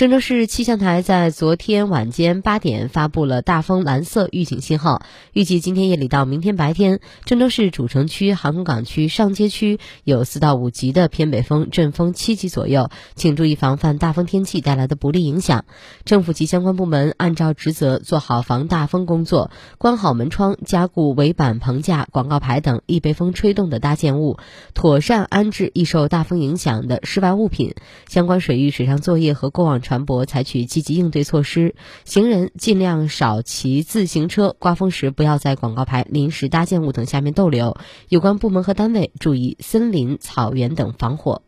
郑州市气象台在昨天晚间八点发布了大风蓝色预警信号，预计今天夜里到明天白天，郑州市主城区、航空港区、上街区有四到五级的偏北风，阵风七级左右，请注意防范大风天气带来的不利影响。政府及相关部门按照职责做好防大风工作，关好门窗，加固围板、棚架、广告牌等易被风吹动的搭建物，妥善安置易受大风影响的室外物品。相关水域水上作业和过往船舶采取积极应对措施，行人尽量少骑自行车，刮风时不要在广告牌、临时搭建物等下面逗留。有关部门和单位注意森林、草原等防火。